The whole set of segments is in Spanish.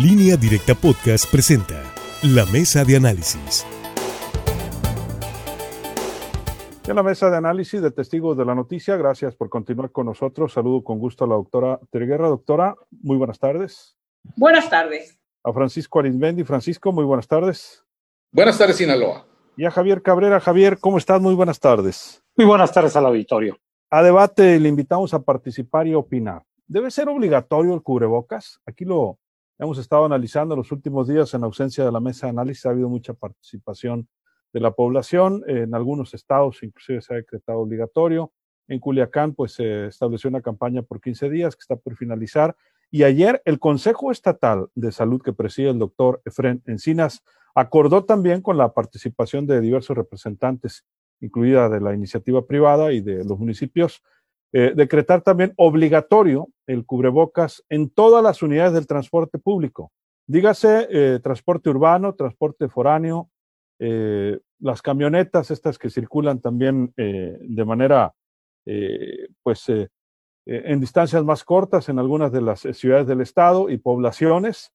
Línea Directa Podcast presenta La Mesa de Análisis. En la mesa de análisis de testigos de la noticia, gracias por continuar con nosotros. Saludo con gusto a la doctora Terguerra. Doctora, muy buenas tardes. Buenas tardes. A Francisco Arizmendi. Francisco, muy buenas tardes. Buenas tardes, Sinaloa. Y a Javier Cabrera. Javier, ¿cómo estás? Muy buenas tardes. Muy buenas tardes al auditorio. A debate le invitamos a participar y opinar. ¿Debe ser obligatorio el cubrebocas? Aquí lo hemos estado analizando los últimos días en ausencia de la mesa de análisis. Ha habido mucha participación de la población. En algunos estados inclusive se ha decretado obligatorio. En Culiacán, pues se estableció una campaña por 15 días que está por finalizar. Y ayer el Consejo Estatal de Salud que preside el doctor Efren Encinas acordó también con la participación de diversos representantes, incluida de la iniciativa privada y de los municipios, eh, decretar también obligatorio el cubrebocas en todas las unidades del transporte público. Dígase eh, transporte urbano, transporte foráneo, eh, las camionetas estas que circulan también de manera, pues, en distancias más cortas en algunas de las ciudades del estado y poblaciones,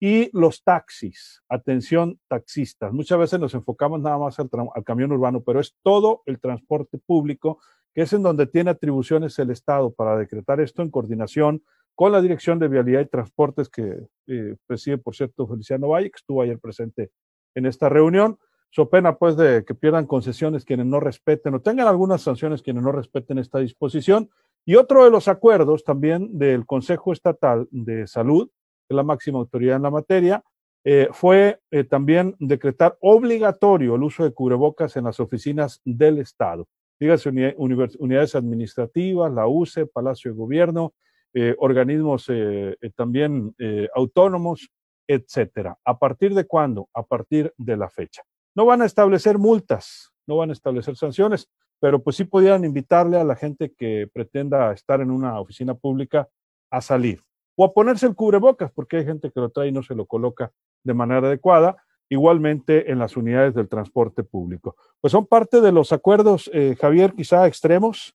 y los taxis, atención taxistas. Muchas veces nos enfocamos nada más al, al, camión urbano, pero es todo el transporte público, es en donde tiene atribuciones el Estado para decretar esto en coordinación con la Dirección de Vialidad y Transportes que eh, preside, por cierto, Feliciano Valle, que estuvo ayer presente en esta reunión. So pena, pues, de que pierdan concesiones quienes no respeten o tengan algunas sanciones quienes no respeten esta disposición. Y otro de los acuerdos también del Consejo Estatal de Salud, que es la máxima autoridad en la materia, eh, fue eh, también decretar obligatorio el uso de cubrebocas en las oficinas del Estado. Dígase unidades administrativas, la UCE, Palacio de Gobierno, eh, organismos eh, eh, también autónomos, etcétera. ¿A partir de cuándo? A partir de la fecha. No van a establecer multas, no van a establecer sanciones, pero pues sí podrían invitarle a la gente que pretenda estar en una oficina pública a salir o a ponerse el cubrebocas, porque hay gente que lo trae y no se lo coloca de manera adecuada, igualmente en las unidades del transporte público. Pues son parte de los acuerdos, eh, Javier, quizá extremos,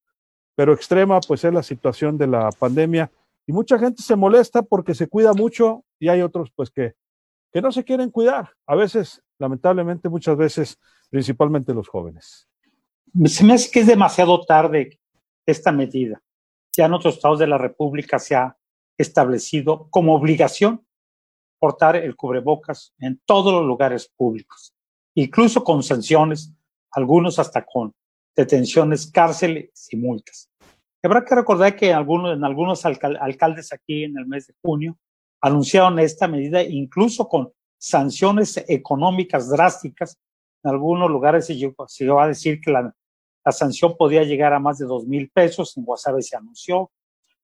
pero extrema pues es la situación de la pandemia y mucha gente se molesta porque se cuida mucho y hay otros pues que, que no se quieren cuidar. A veces, lamentablemente, muchas veces, principalmente los jóvenes. Se me hace que es demasiado tarde esta medida. Ya en otros estados de la República se ha establecido como obligación portar el cubrebocas en todos los lugares públicos, incluso con sanciones, algunos hasta con detenciones, cárceles y multas. Habrá que recordar que algunos, en algunos alcaldes aquí en el mes de junio anunciaron esta medida incluso con sanciones económicas drásticas. En algunos lugares se llegó, a decir que la, la sanción podía llegar a más de dos mil pesos. En Guasave se anunció,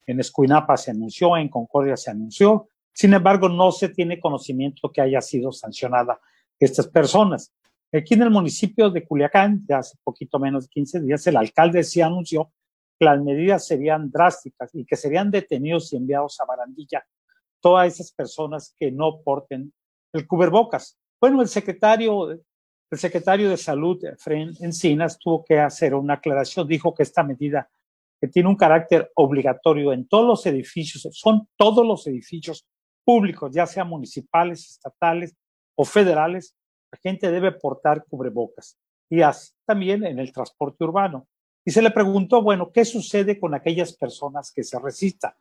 en Escuinapa se anunció, en Concordia se anunció. Sin embargo, no se tiene conocimiento que haya sido sancionada estas personas. Aquí en el municipio de Culiacán, ya hace poquito menos de 15 días, el alcalde sí anunció que las medidas serían drásticas y que serían detenidos y enviados a Barandilla todas esas personas que no porten el cubrebocas. Bueno, el secretario, el secretario de Salud, Fren Encinas, tuvo que hacer una aclaración. Dijo que esta medida que tiene un carácter obligatorio en todos los edificios, son todos los edificios públicos, ya sean municipales, estatales o federales, la gente debe portar cubrebocas. Y así también en el transporte urbano. Y se le preguntó, bueno, ¿qué sucede con aquellas personas que se resistan?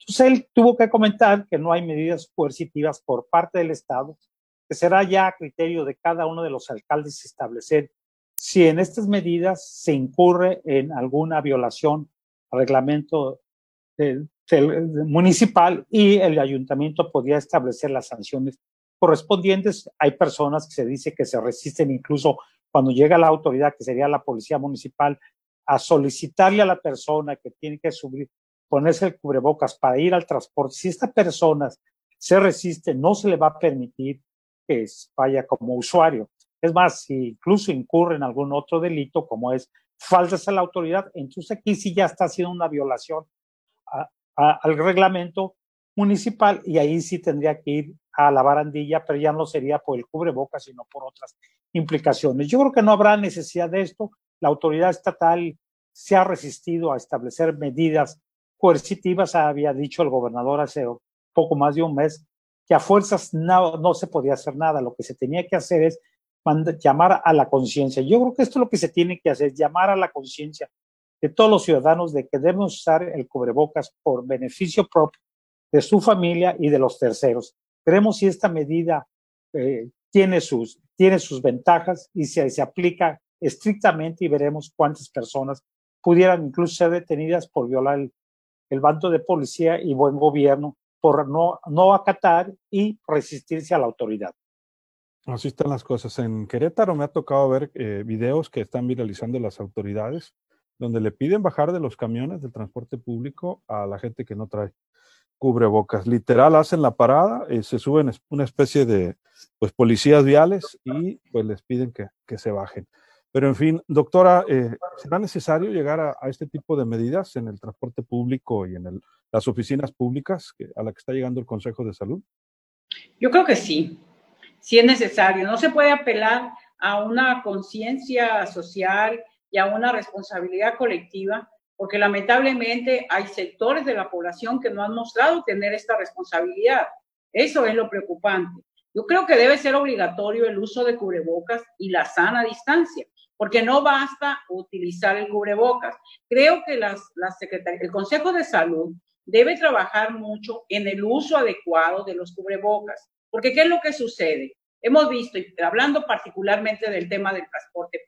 Entonces él tuvo que comentar que no hay medidas coercitivas por parte del Estado, que será ya a criterio de cada uno de los alcaldes establecer si en estas medidas se incurre en alguna violación reglamento municipal y el ayuntamiento podía establecer las sanciones correspondientes. Hay personas que se dice que se resisten incluso cuando llega la autoridad, que sería la policía municipal, a solicitarle a la persona que tiene que subir, ponerse el cubrebocas para ir al transporte. Si esta persona se resiste, no se le va a permitir que vaya como usuario. Es más, si incluso incurre en algún otro delito, como es faltas a la autoridad, entonces aquí sí ya está haciendo una violación al reglamento municipal y ahí sí tendría que ir a la barandilla, pero ya no sería por el cubrebocas, sino por otras implicaciones. Yo creo que no habrá necesidad de esto. La autoridad estatal se ha resistido a establecer medidas coercitivas. Había dicho el gobernador hace poco más de un mes que a fuerzas no, no se podía hacer nada, lo que se tenía que hacer es llamar a la conciencia. Yo creo que esto es lo que se tiene que hacer, llamar a la conciencia de todos los ciudadanos de que debemos usar el cubrebocas por beneficio propio de su familia y de los terceros. Veremos si esta medida eh, tiene, sus, tiene sus ventajas y si se aplica estrictamente y veremos cuántas personas pudieran incluso ser detenidas por violar el, el bando de policía y buen gobierno, por no, no acatar y resistirse a la autoridad. Así están las cosas. En Querétaro me ha tocado ver eh, videos que están viralizando las autoridades, donde le piden bajar de los camiones del transporte público a la gente que no trae cubrebocas. Literal, hacen la parada, eh, se suben una especie de pues, policías viales y pues les piden que, que se bajen. Pero en fin, doctora, eh, ¿será necesario llegar a, este tipo de medidas en el transporte público y en las oficinas públicas a la que está llegando el Consejo de Salud? Yo creo que sí si es necesario. No se puede apelar a una conciencia social y a una responsabilidad colectiva, porque lamentablemente hay sectores de la población que no han mostrado tener esta responsabilidad. Eso es lo preocupante. Yo creo que debe ser obligatorio el uso de cubrebocas y la sana distancia, porque no basta utilizar el cubrebocas. Creo que las, las el Consejo de Salud debe trabajar mucho en el uso adecuado de los cubrebocas. Porque ¿qué es lo que sucede? Hemos visto, hablando particularmente del tema del transporte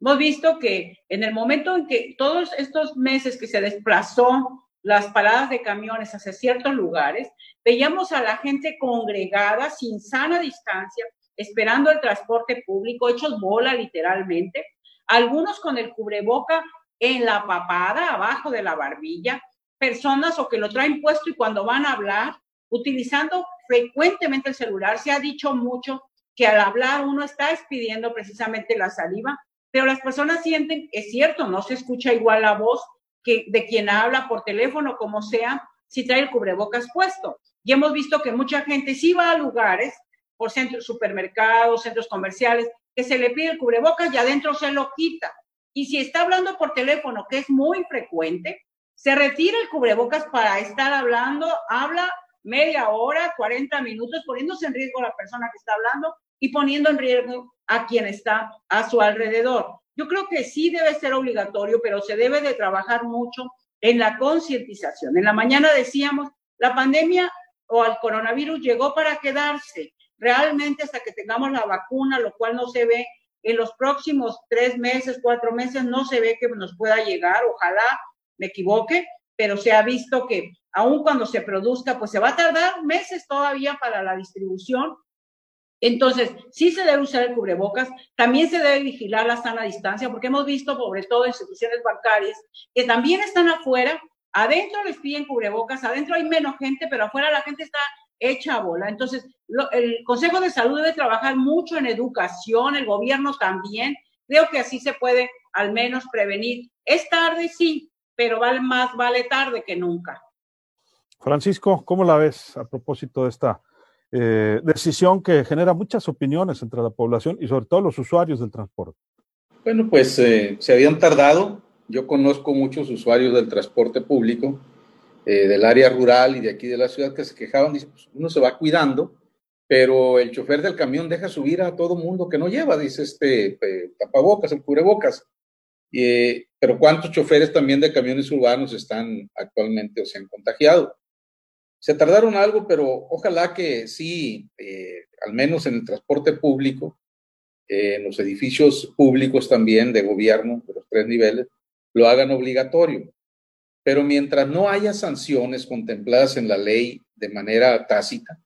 hemos visto que en el momento en que todos estos meses que se desplazó las paradas de camiones hacia ciertos lugares, veíamos a la gente congregada sin sana distancia, esperando el transporte público, hechos bola literalmente, algunos con el cubreboca en la papada, abajo de la barbilla, personas o que lo traen puesto y cuando van a hablar, utilizando frecuentemente el celular. Se ha dicho mucho que al hablar uno está expidiendo precisamente la saliva, pero las personas sienten, es cierto, no se escucha igual la voz que de quien habla por teléfono, como sea, si trae el cubrebocas puesto. Y hemos visto que mucha gente sí va a lugares, por centros, supermercados, centros comerciales, que se le pide el cubrebocas y adentro se lo quita. Y si está hablando por teléfono, que es muy frecuente, se retira el cubrebocas para estar hablando, habla media hora, 40 minutos, poniéndose en riesgo la persona que está hablando y poniendo en riesgo a quien está a su alrededor. Yo creo que sí debe ser obligatorio, pero se debe de trabajar mucho en la concientización. En la mañana decíamos, la pandemia o el coronavirus llegó para quedarse. Realmente hasta que tengamos la vacuna, lo cual no se ve en los próximos tres meses, cuatro meses, no se ve que nos pueda llegar. Ojalá me equivoque, pero se ha visto que aun cuando se produzca, pues se va a tardar meses todavía para la distribución. Entonces, sí se debe usar el cubrebocas, también se debe vigilar la sana distancia, porque hemos visto, sobre todo instituciones bancarias, que también están afuera, adentro les piden cubrebocas, adentro hay menos gente, pero afuera la gente está hecha a bola. Entonces, el Consejo de Salud debe trabajar mucho en educación, el gobierno también. Creo que así se puede al menos prevenir. Es tarde, sí, pero vale más vale tarde que nunca. Francisco, ¿cómo la ves a propósito de esta eh, decisión que genera muchas opiniones entre la población y sobre todo los usuarios del transporte? Bueno, pues eh, se habían tardado. Yo conozco muchos usuarios del transporte público, eh, del área rural y de aquí de la ciudad, que se quejaban, dice, pues, uno se va cuidando, pero el chofer del camión deja subir a todo mundo que no lleva, dice este tapabocas, el cubrebocas. pero ¿cuántos choferes también de camiones urbanos están actualmente o se han contagiado? Se tardaron algo, pero ojalá que sí, eh, al menos en el transporte público, eh, en los edificios públicos también de gobierno, de los tres niveles, lo hagan obligatorio. Pero mientras no haya sanciones contempladas en la ley de manera tácita,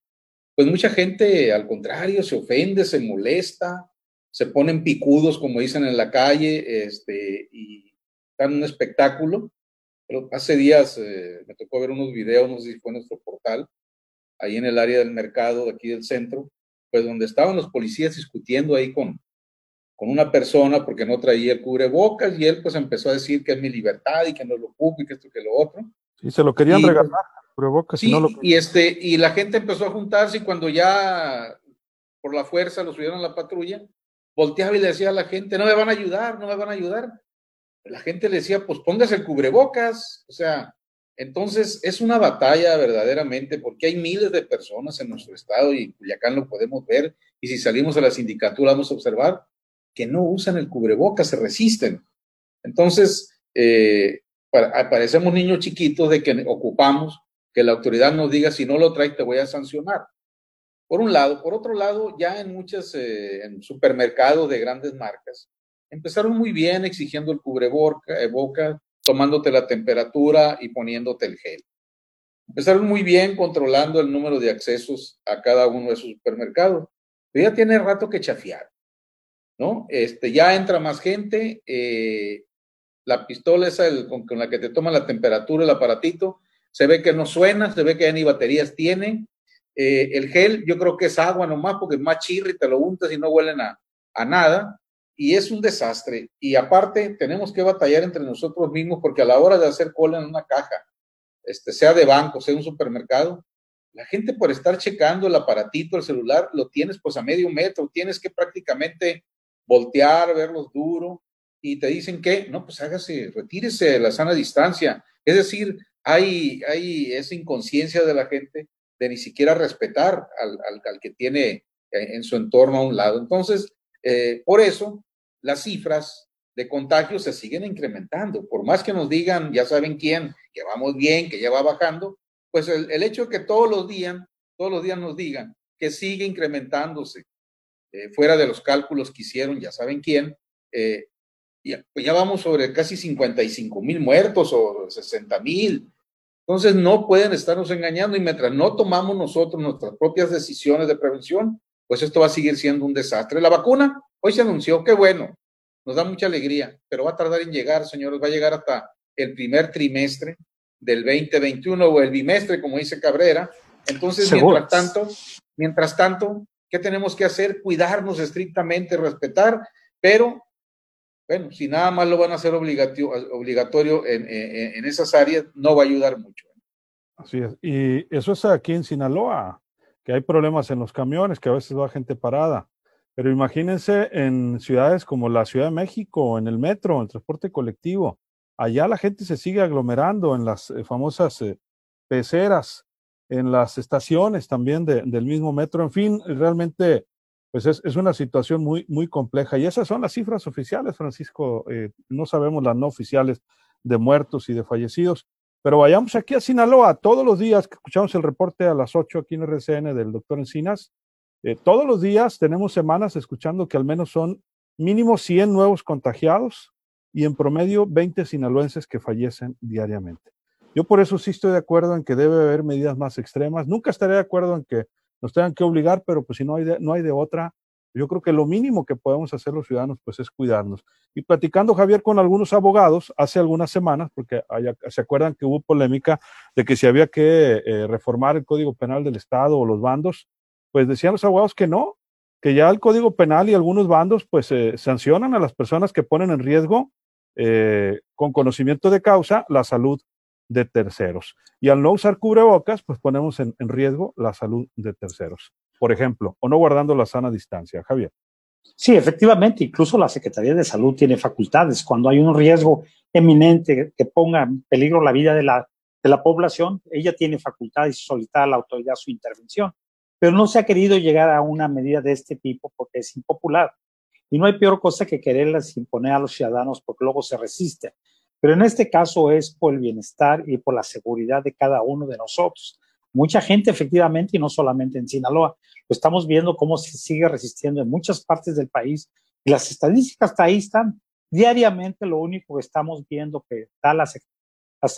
pues mucha gente al contrario se ofende, se molesta, se ponen picudos, como dicen en la calle, este, y dan un espectáculo pero hace días eh, me tocó ver unos videos, no sé si fue en nuestro portal, ahí en el área del mercado, de aquí del centro, pues donde estaban los policías discutiendo ahí con, con una persona porque no traía el cubrebocas y él pues empezó a decir que es mi libertad y que no lo ocupo y que esto que lo otro. Y se lo querían regalar, cubrebocas. Sí, y, no lo... y, este, y la gente empezó a juntarse y cuando ya por la fuerza lo subieron a la patrulla, volteaba y le decía a la gente, no me van a ayudar, no me van a ayudar la gente le decía, pues póngase el cubrebocas, o sea, Entonces, es una batalla verdaderamente porque hay miles de personas en nuestro estado y en Culiacán lo podemos ver. Y si salimos a la sindicatura, vamos a observar que no usan el cubrebocas, se resisten. Entonces, eh, parecemos niños chiquitos de que ocupamos que la autoridad nos diga si no lo traes te voy a sancionar. Por un lado. Por otro lado, ya en muchos eh, supermercados de grandes marcas, empezaron muy bien exigiendo el cubreboca, eh, boca, tomándote la temperatura y poniéndote el gel. Empezaron muy bien controlando el número de accesos a cada uno de sus supermercados. Pero ya tiene rato que chafiar, ¿no? Este, ya entra más gente, eh, la pistola esa el, con, la que te toma la temperatura, el aparatito, se ve que no suena, se ve que ya ni baterías tiene. Eh, el gel, yo creo que es agua nomás, porque es más chirri, te lo untas y no huelen a, a nada y es un desastre. Y aparte, tenemos que batallar entre nosotros mismos porque a la hora de hacer cola en una caja, este, sea de banco, sea un supermercado, la gente por estar checando el aparatito, el celular, lo tienes pues a medio metro, tienes que prácticamente voltear, verlos duro y te dicen que, no, pues hágase, retírese de la sana distancia. Es decir, hay, hay esa inconsciencia de la gente de ni siquiera respetar al, al, al que tiene en su entorno a un lado. Entonces, eh, por eso, las cifras de contagios se siguen incrementando. Por más que nos digan, ya saben quién, que vamos bien, que ya va bajando, pues el, hecho de que todos los días, todos los días nos digan que sigue incrementándose, eh, fuera de los cálculos que hicieron, ya saben quién, eh, ya, pues ya vamos sobre casi 55 mil muertos o 60 mil. Entonces no pueden estarnos engañando y mientras no tomamos nosotros nuestras propias decisiones de prevención, pues esto va a seguir siendo un desastre. La vacuna hoy se anunció, qué bueno, nos da mucha alegría, pero va a tardar en llegar, señores, va a llegar hasta el primer trimestre del 2021 o el bimestre, como dice Cabrera. Entonces, mientras tanto, mientras tanto, ¿qué tenemos que hacer? Cuidarnos estrictamente, respetar, pero bueno, si nada más lo van a hacer obligatorio, obligatorio en, en, esas áreas, no va a ayudar mucho. Así es. Y eso es aquí en Sinaloa que hay problemas en los camiones, que a veces va gente parada. Pero imagínense en ciudades como la Ciudad de México, en el metro, en el transporte colectivo. Allá la gente se sigue aglomerando en las eh, famosas eh, peceras, en las estaciones también del mismo metro. En fin, realmente, pues es, es, una situación muy, muy compleja. Y esas son las cifras oficiales, Francisco. Eh, no sabemos las no oficiales de muertos y de fallecidos. Pero vayamos aquí a Sinaloa, todos los días que escuchamos el reporte a las 8 aquí en RCN del doctor Encinas, eh, todos los días tenemos semanas escuchando que al menos son mínimo 100 nuevos contagiados y en promedio 20 sinaloenses que fallecen diariamente. Yo por eso sí estoy de acuerdo en que debe haber medidas más extremas. Nunca estaré de acuerdo en que nos tengan que obligar, pero pues si no hay no hay de otra, yo creo que lo mínimo que podemos hacer los ciudadanos pues es cuidarnos. Y platicando Javier con algunos abogados hace algunas semanas, porque se acuerdan que hubo polémica de que si había que eh, reformar el Código Penal del Estado o los bandos, pues decían los abogados que no, que ya el Código Penal y algunos bandos pues eh, sancionan a las personas que ponen en riesgo eh, con conocimiento de causa la salud de terceros. Y al no usar cubrebocas, pues ponemos en riesgo la salud de terceros por ejemplo, o no guardando la sana distancia. Javier. Sí, efectivamente, incluso la Secretaría de Salud tiene facultades. Cuando hay un riesgo eminente que ponga en peligro la vida de la, de la población, ella tiene facultades y solicitar a la autoridad su intervención. Pero no se ha querido llegar a una medida de este tipo porque es impopular. Y no hay peor cosa que quererlas imponer a los ciudadanos porque luego se resisten. Pero en este caso es por el bienestar y por la seguridad de cada uno de nosotros mucha gente efectivamente y no solamente en Sinaloa. Lo estamos viendo cómo se sigue resistiendo en muchas partes del país y las estadísticas hasta ahí están. Diariamente lo único que estamos viendo que da las,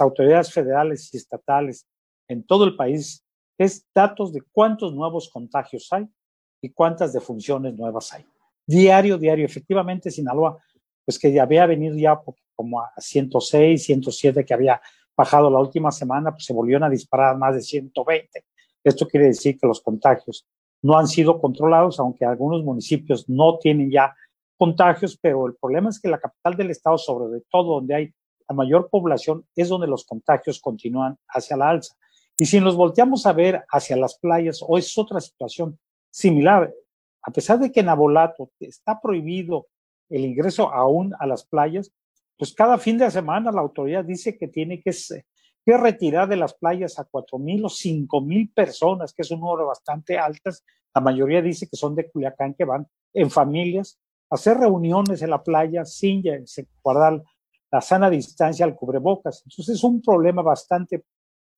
autoridades federales y estatales en todo el país es datos de cuántos nuevos contagios hay y cuántas defunciones nuevas hay. Diario, diario. Efectivamente, Sinaloa, pues que ya había venido ya como a 106, 107 que había bajado la última semana, pues se volvieron a disparar más de 120. Esto quiere decir que los contagios no han sido controlados, aunque algunos municipios no tienen ya contagios, pero el problema es que la capital del estado, sobre todo donde hay la mayor población, es donde los contagios continúan hacia la alza. Y si nos volteamos a ver hacia las playas, hoy es otra situación similar. A pesar de que en Abolato está prohibido el ingreso aún a las playas, pues cada fin de semana la autoridad dice que tiene que retirar de las playas a cuatro mil o cinco mil personas, que es un número bastante altas. La mayoría dice que son de Culiacán, que van en familias, hacer reuniones en la playa sin guardar la sana distancia al cubrebocas. Entonces es un problema bastante,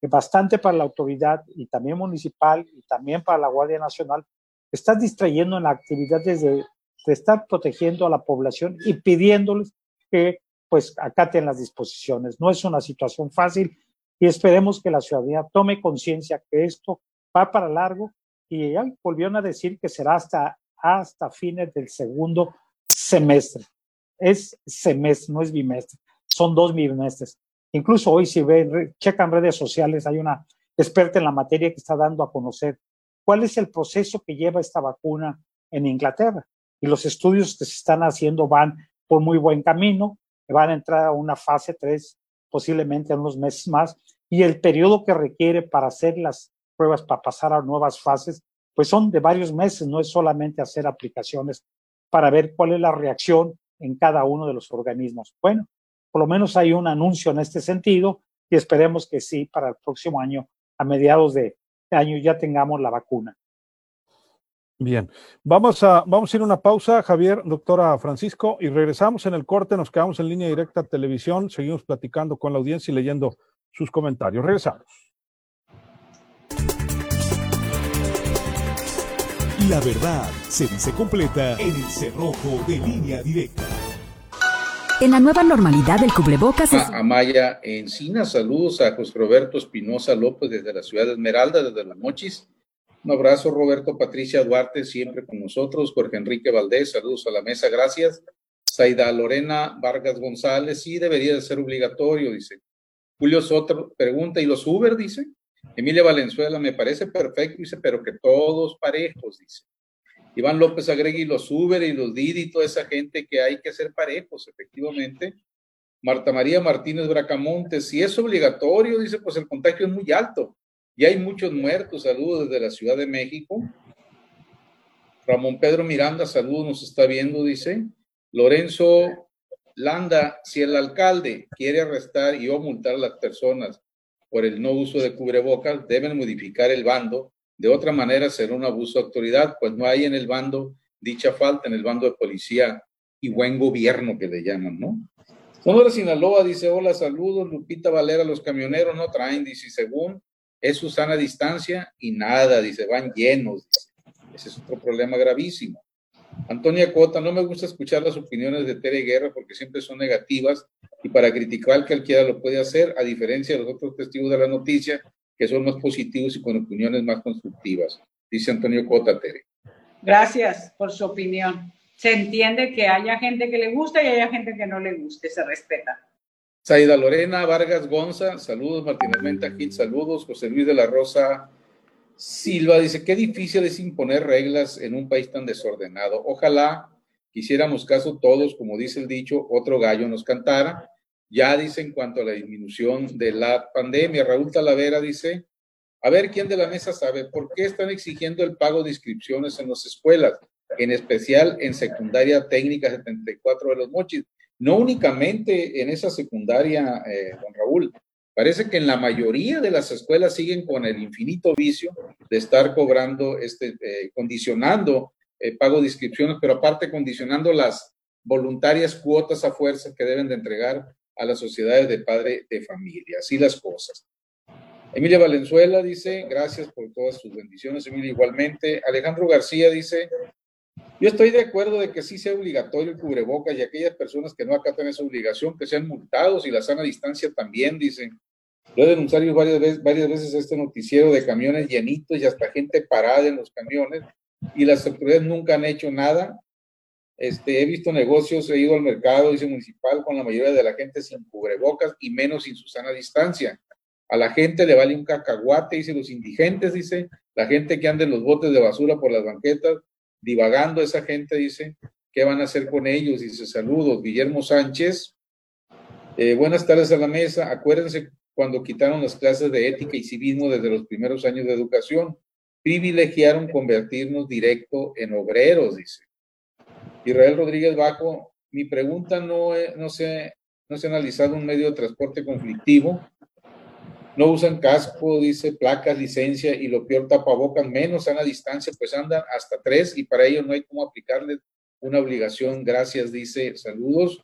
bastante para la autoridad y también municipal y también para la Guardia Nacional. Está distrayendo en la actividad de, de estar protegiendo a la población y pidiéndoles que pues acaten las disposiciones. No es una situación fácil y esperemos que la ciudadanía tome conciencia que esto va para largo y ya volvieron a decir que será hasta, hasta fines del segundo semestre. Es semestre, no es bimestre, son dos bimestres. Incluso hoy si ven, checan redes sociales, hay una experta en la materia que está dando a conocer cuál es el proceso que lleva esta vacuna en Inglaterra. Y los estudios que se están haciendo van por muy buen camino, van a entrar a una fase 3 posiblemente en unos meses más, y el periodo que requiere para hacer las pruebas, para pasar a nuevas fases, pues son de varios meses, no es solamente hacer aplicaciones para ver cuál es la reacción en cada uno de los organismos. Bueno, por lo menos hay un anuncio en este sentido y esperemos que sí, para el próximo año, a mediados de año, ya tengamos la vacuna. Bien, vamos a, vamos a ir a una pausa, Javier, doctora Francisco, y regresamos en el corte, nos quedamos en línea directa a televisión, seguimos platicando con la audiencia y leyendo sus comentarios. Regresamos. La verdad se dice completa en el cerrojo de línea directa. En la nueva normalidad del cubrebocas es... A Maya Encina, saludos a José Roberto Espinosa López desde la ciudad de Esmeralda, desde Los Mochis. Un abrazo, Roberto Patricia Duarte, siempre con nosotros. Jorge Enrique Valdés, saludos a la mesa, gracias. Saida Lorena Vargas González, sí, debería de ser obligatorio, dice. Julio Soto pregunta, ¿y los Uber, dice? Emilia Valenzuela, me parece perfecto, dice, pero que todos parejos, dice. Iván López agrega, y los Uber y los Didi, y toda esa gente que hay que ser parejos, efectivamente. Marta María Martínez Bracamonte, si es obligatorio, dice, pues el contagio es muy alto. Y hay muchos muertos. Saludos desde la Ciudad de México. Ramón Pedro Miranda, saludos, nos está viendo, dice. Lorenzo Landa, si el alcalde quiere arrestar y o multar a las personas por el no uso de cubrebocas, deben modificar el bando. De otra manera será un abuso de autoridad, pues no hay en el bando dicha falta, en el bando de policía y buen gobierno que le llaman, ¿no? Sonora Sinaloa dice, hola, saludos, Lupita Valera, los camioneros no traen, dice, según es su sana distancia y nada, dice, van llenos. Ese es otro problema gravísimo. Antonia Cota, no me gusta escuchar las opiniones de Tere Guerra porque siempre son negativas y para criticar cualquiera lo puede hacer, a diferencia de los otros testigos de la noticia que son más positivos y con opiniones más constructivas. Dice Antonio Cota, Tere. Gracias por su opinión. Se entiende que haya gente que le gusta y haya gente que no le guste, se respeta. Saida Lorena Vargas Gonza, saludos, Martín Almenta Gil, saludos, José Luis de la Rosa Silva dice, qué difícil es imponer reglas en un país tan desordenado. Ojalá quisiéramos caso todos, como dice el dicho, otro gallo nos cantara. Ya dice en cuanto a la disminución de la pandemia, Raúl Talavera dice, a ver quién de la mesa sabe por qué están exigiendo el pago de inscripciones en las escuelas, en especial en secundaria técnica 74 de los mochis no únicamente en esa secundaria, eh, don Raúl. Parece que en la mayoría de las escuelas siguen con el infinito vicio de estar cobrando, este, eh, condicionando eh, pago de inscripciones, pero aparte condicionando las voluntarias cuotas a fuerza que deben de entregar a las sociedades de padre de familia. Así las cosas. Emilia Valenzuela dice, gracias por todas sus bendiciones, Emilia igualmente. Alejandro García dice, yo estoy de acuerdo de que sí sea obligatorio el cubrebocas y aquellas personas que no acatan esa obligación, que sean multados y la sana distancia también, dicen. Lo he denunciado varias veces, este noticiero de camiones llenitos y hasta gente parada en los camiones y las autoridades nunca han hecho nada. Este, he visto negocios, he ido al mercado, dice municipal, con la mayoría de la gente sin cubrebocas y menos sin su sana distancia. A la gente le vale un cacahuate, dice los indigentes, dice, la gente que anda en los botes de basura por las banquetas, divagando esa gente, dice, ¿qué van a hacer con ellos? Dice, saludos, Guillermo Sánchez. Eh, buenas tardes a la mesa. Acuérdense cuando quitaron las clases de ética y civismo desde los primeros años de educación. Privilegiaron convertirnos directo en obreros, dice. Israel Rodríguez Bajo, mi pregunta no, no, se, no se ha analizado un medio de transporte conflictivo no usan casco, dice placas, licencia y lo peor tapabocas, menos a la distancia, pues andan hasta tres y para ellos no hay cómo aplicarles una obligación. Gracias, dice, saludos.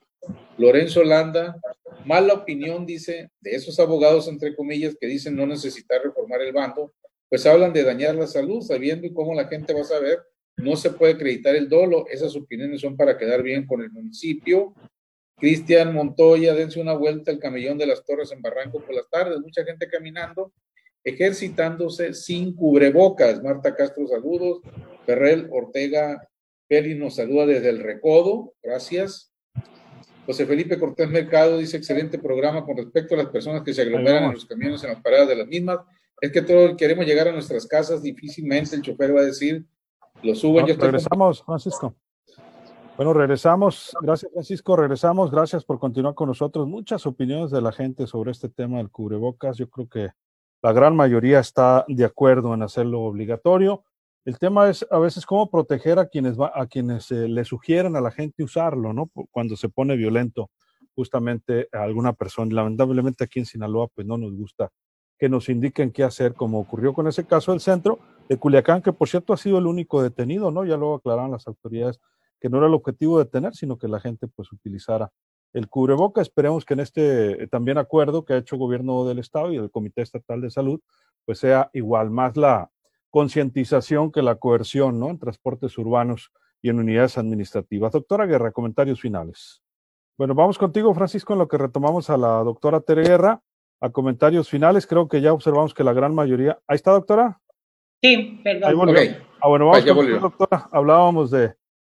Lorenzo Landa, mala opinión, dice, de esos abogados, entre comillas, que dicen no necesitar reformar el bando, pues hablan de dañar la salud, sabiendo cómo la gente va a saber, no se puede acreditar el dolo, esas opiniones son para quedar bien con el municipio. Cristian Montoya, dense una vuelta al camellón de las Torres en Barranco por las tardes, mucha gente caminando, ejercitándose sin cubrebocas. Marta Castro, saludos. Ferrell Ortega Pérez nos saluda desde el Recodo, gracias. José Felipe Cortés Mercado dice, excelente programa con respecto a las personas que se aglomeran en los camiones en las paradas de las mismas. Es que todos queremos llegar a nuestras casas, difícilmente el chofer va a decir, lo subo. yo regresamos, Francisco. Bueno, regresamos. Gracias, Francisco. Regresamos. Gracias por continuar con nosotros. Muchas opiniones de la gente sobre este tema del cubrebocas. Yo creo que la gran mayoría está de acuerdo en hacerlo obligatorio. El tema es a veces cómo proteger a quienes, va, a quienes eh, le sugieren a la gente usarlo, ¿no? Cuando se pone violento justamente a alguna persona. Lamentablemente aquí en Sinaloa, pues no nos gusta que nos indiquen qué hacer, como ocurrió con ese caso del centro de Culiacán, que por cierto ha sido el único detenido, ¿no? Ya lo aclararon las autoridades que no era el objetivo de tener, sino que la gente pues utilizara el cubreboca. Esperemos que en este eh, también acuerdo que ha hecho el gobierno del estado y el Comité Estatal de Salud, pues sea igual más la concientización que la coerción, ¿no? En transportes urbanos y en unidades administrativas. Doctora Guerra, comentarios finales. Bueno, vamos contigo, Francisco, en lo que retomamos a la doctora Tere Guerra, a comentarios finales. Creo que ya observamos que la gran mayoría. ¿Ahí está, doctora? Sí, perdón. Ah, bueno, vamos contigo, doctora. Hablábamos de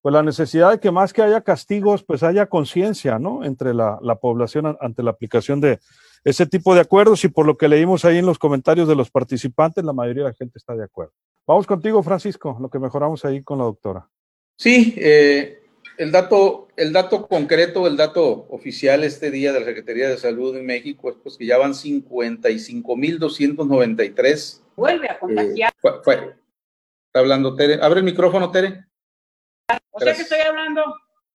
pues la necesidad de que más que haya castigos, pues haya conciencia, ¿no? Entre la, la, población ante la aplicación de ese tipo de acuerdos y por lo que leímos ahí en los comentarios de los participantes, la mayoría de la gente está de acuerdo. Vamos contigo, Francisco, lo que mejoramos ahí con la doctora. Sí, eh, el, dato, el dato concreto, el dato oficial este día de la Secretaría de Salud en México es pues, que ya van 55.293. Vuelve a contagiar. Eh, está hablando Tere. Abre el micrófono, Tere. O sea que estoy hablando,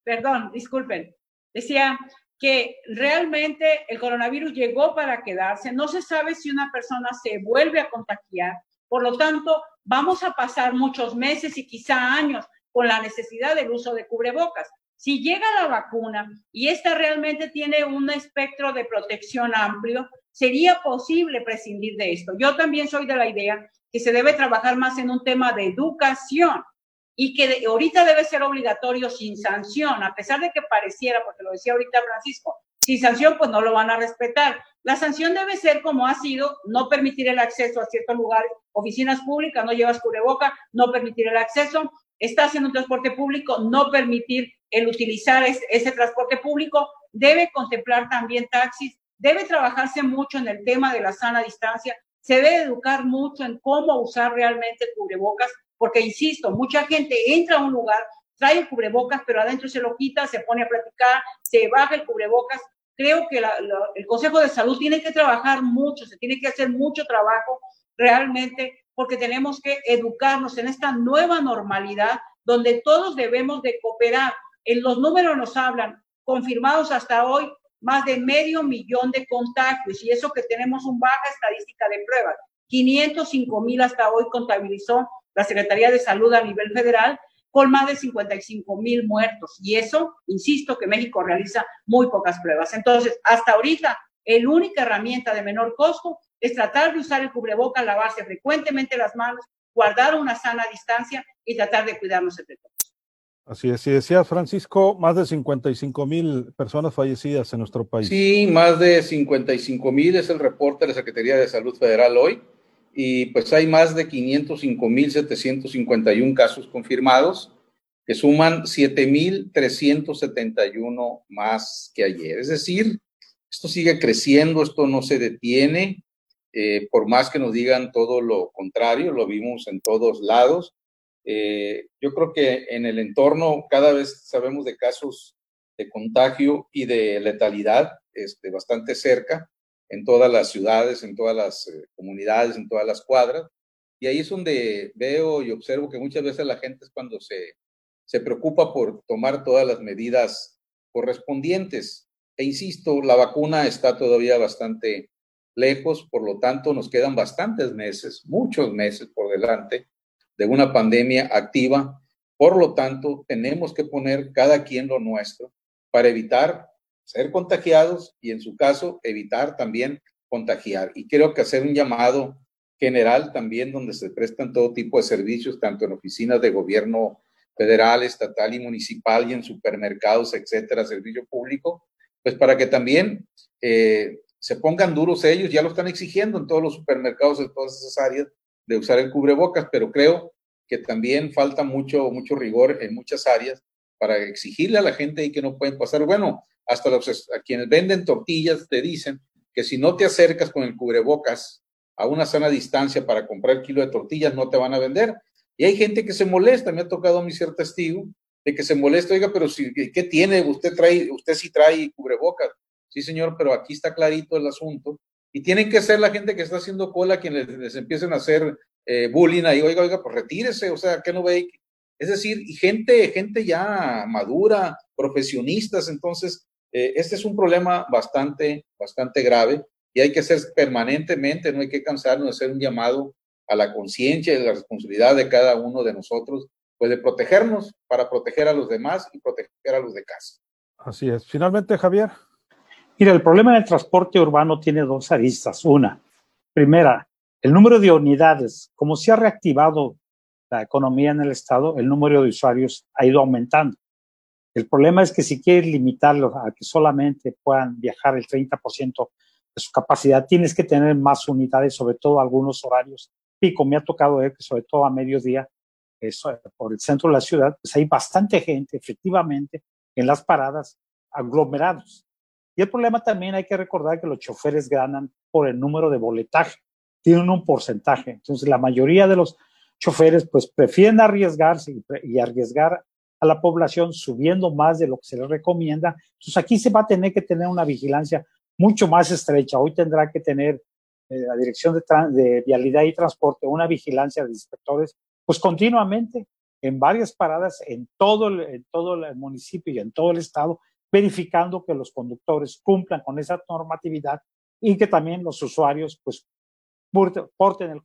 perdón, disculpen, decía que realmente el coronavirus llegó para quedarse, no se sabe si una persona se vuelve a contagiar, por lo tanto, vamos a pasar muchos meses y quizá años con la necesidad del uso de cubrebocas. Si llega la vacuna y esta realmente tiene un espectro de protección amplio, sería posible prescindir de esto. Yo también soy de la idea que se debe trabajar más en un tema de educación y que ahorita debe ser obligatorio sin sanción, a pesar de que pareciera, porque lo decía ahorita Francisco, sin sanción pues no lo van a respetar. La sanción debe ser como ha sido, no permitir el acceso a ciertos lugares, oficinas públicas, no llevas cubreboca, no permitir el acceso, estás en un transporte público, no permitir el utilizar ese transporte público, debe contemplar también taxis, debe trabajarse mucho en el tema de la sana distancia, se debe educar mucho en cómo usar realmente cubrebocas, porque insisto, mucha gente entra a un lugar, trae el cubrebocas, pero adentro se lo quita, se pone a platicar, se baja el cubrebocas. Creo que el Consejo de Salud tiene que trabajar mucho, se tiene que hacer mucho trabajo realmente, porque tenemos que educarnos en esta nueva normalidad donde todos debemos de cooperar. En los números nos hablan, confirmados hasta hoy, más de medio millón de contagios y eso que tenemos una baja estadística de pruebas. 505 mil hasta hoy contabilizó la Secretaría de Salud a nivel federal con más de 55 mil muertos. Y eso, insisto, que México realiza muy pocas pruebas. Entonces, hasta ahorita, la única herramienta de menor costo es tratar de usar el cubreboca, lavarse frecuentemente las manos, guardar una sana distancia y tratar de cuidarnos entre todos. Así es, y decía Francisco, más de 55 mil personas fallecidas en nuestro país. Sí, más de 55 mil es el reporte de la Secretaría de Salud Federal hoy y pues hay más de 505.751 casos confirmados, que suman 7.371 más que ayer. Es decir, esto sigue creciendo, esto no se detiene, eh, por más que nos digan todo lo contrario, lo vimos en todos lados. Eh, yo creo que en el entorno cada vez sabemos de casos de contagio y de letalidad este, bastante cerca en todas las ciudades, en todas las eh, comunidades, en todas las cuadras. Y ahí es donde veo y observo que muchas veces la gente es cuando se, se preocupa por tomar todas las medidas correspondientes. E insisto, la vacuna está todavía bastante lejos, por lo tanto nos quedan bastantes meses, muchos meses por delante de una pandemia activa. Por lo tanto, tenemos que poner cada quien lo nuestro para evitar ser contagiados y en su caso evitar también contagiar. Y creo que hacer un llamado general también donde se prestan todo tipo de servicios, tanto en oficinas de gobierno federal, estatal y municipal y en supermercados, etcétera, servicio público, pues para que también eh, se pongan duros ellos, ya lo están exigiendo en todos los supermercados, en todas esas áreas, de usar el cubrebocas, pero creo que también falta mucho, mucho rigor en muchas áreas para exigirle a la gente y que no pueden pasar. Bueno, hasta los, a quienes venden tortillas te dicen que si no te acercas con el cubrebocas a una sana distancia para comprar el kilo de tortillas, no te van a vender. Y hay gente que se molesta, me ha tocado a mí ser testigo, de que se molesta, oiga, pero si, ¿qué tiene? Usted trae, usted sí trae cubrebocas. Sí, señor, pero aquí está clarito el asunto. Y tienen que ser la gente que está haciendo cola quienes les, empiecen a hacer eh, bullying ahí, oiga, oiga, pues retírese, o sea, ¿qué no ve? Es decir, y gente, gente ya madura, profesionistas, entonces, eh, este es un problema bastante, bastante grave y hay que hacer permanentemente, no hay que cansarnos de hacer un llamado a la conciencia y a la responsabilidad de cada uno de nosotros, pues de protegernos para proteger a los demás y proteger a los de casa. Así es. Finalmente, Javier. Mira, el problema del transporte urbano tiene dos aristas. Una, primera, el número de unidades. Como se ha reactivado la economía en el Estado, el número de usuarios ha ido aumentando. El problema es que si quieres limitarlo a que solamente puedan viajar el 30% de su capacidad, tienes que tener más unidades, sobre todo algunos horarios pico. Me ha tocado ver que sobre todo a mediodía, eso, por el centro de la ciudad, pues hay bastante gente, efectivamente, en las paradas aglomerados. Y el problema también hay que recordar que los choferes ganan por el número de boletaje, tienen un porcentaje. Entonces, la mayoría de los choferes pues prefieren arriesgarse y, arriesgar a la población subiendo más de lo que se les recomienda. Entonces, aquí se va a tener que tener una vigilancia mucho más estrecha. Hoy tendrá que tener eh, la Dirección de, de Vialidad y Transporte una vigilancia de inspectores, pues continuamente en varias paradas en todo, en todo el municipio y en todo el estado verificando que los conductores cumplan con esa normatividad y que también los usuarios pues porten el,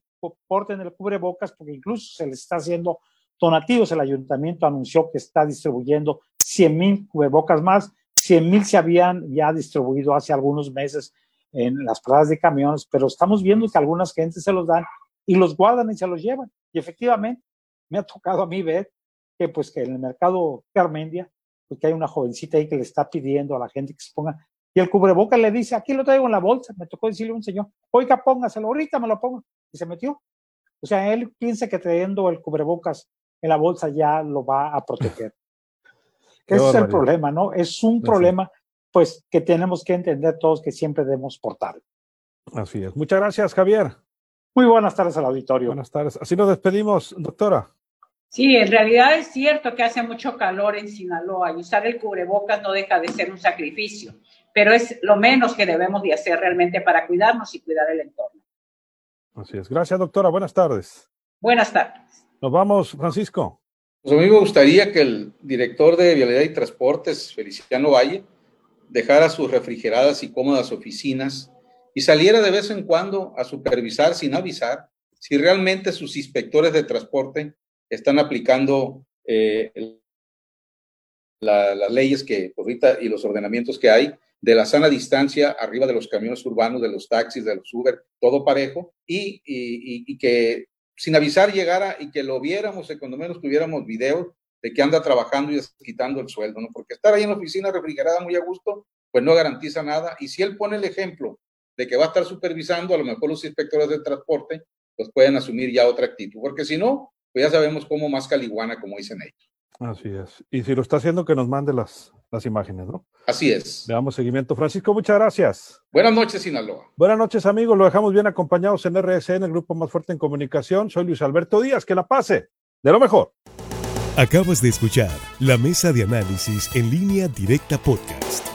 porten el cubrebocas porque incluso se les está haciendo donativos. El ayuntamiento anunció que está distribuyendo 100 mil cubrebocas más. 100 mil se habían ya distribuido hace algunos meses en las paradas de camiones, pero estamos viendo que algunas gentes se los dan y los guardan y se los llevan. Y efectivamente, me ha tocado a mí ver que pues que en el mercado Carmendia porque hay una jovencita ahí que le está pidiendo a la gente que se ponga. Y el cubrebocas le dice, aquí lo traigo en la bolsa. Me tocó decirle a un señor, oiga, póngaselo, ahorita me lo pongo. Y se metió. O sea, él piensa que trayendo el cubrebocas en la bolsa ya lo va a proteger. Ese es el problema, ¿no? Es un problema, pues, que tenemos que entender todos que siempre debemos portar. Así es. Muchas gracias, Javier. Muy buenas tardes al auditorio. Buenas tardes. Así nos despedimos, doctora. Sí, en realidad es cierto que hace mucho calor en Sinaloa y usar el cubrebocas no deja de ser un sacrificio, pero es lo menos que debemos de hacer realmente para cuidarnos y cuidar el entorno. Así es. Gracias, doctora. Buenas tardes. Buenas tardes. Nos vamos, Francisco. Pues a mí me gustaría que el director de Vialidad y Transportes, Feliciano Valle, dejara sus refrigeradas y cómodas oficinas y saliera de vez en cuando a supervisar sin avisar si realmente sus inspectores de transporte están aplicando eh, las leyes que ahorita y los ordenamientos que hay de la sana distancia arriba de los camiones urbanos, de los taxis, de los Uber, todo parejo, y, que sin avisar llegara y que lo viéramos, y cuando menos tuviéramos video de que anda trabajando y quitando el sueldo, ¿no? Porque estar ahí en la oficina refrigerada muy a gusto, pues no garantiza nada. Y si él pone el ejemplo de que va a estar supervisando, a lo mejor los inspectores de transporte, pues pueden asumir ya otra actitud, porque si no, pues ya sabemos cómo más caliguana, como dicen ellos. Así es. Y si lo está haciendo, que nos mande las, las imágenes, ¿no? Así es. Le damos seguimiento. Francisco, muchas gracias. Buenas noches, Sinaloa. Buenas noches, amigos. Lo dejamos bien acompañados en RSN, el grupo más fuerte en comunicación. Soy Luis Alberto Díaz. Que la pase. De lo mejor. Acabas de escuchar la mesa de análisis en línea directa podcast.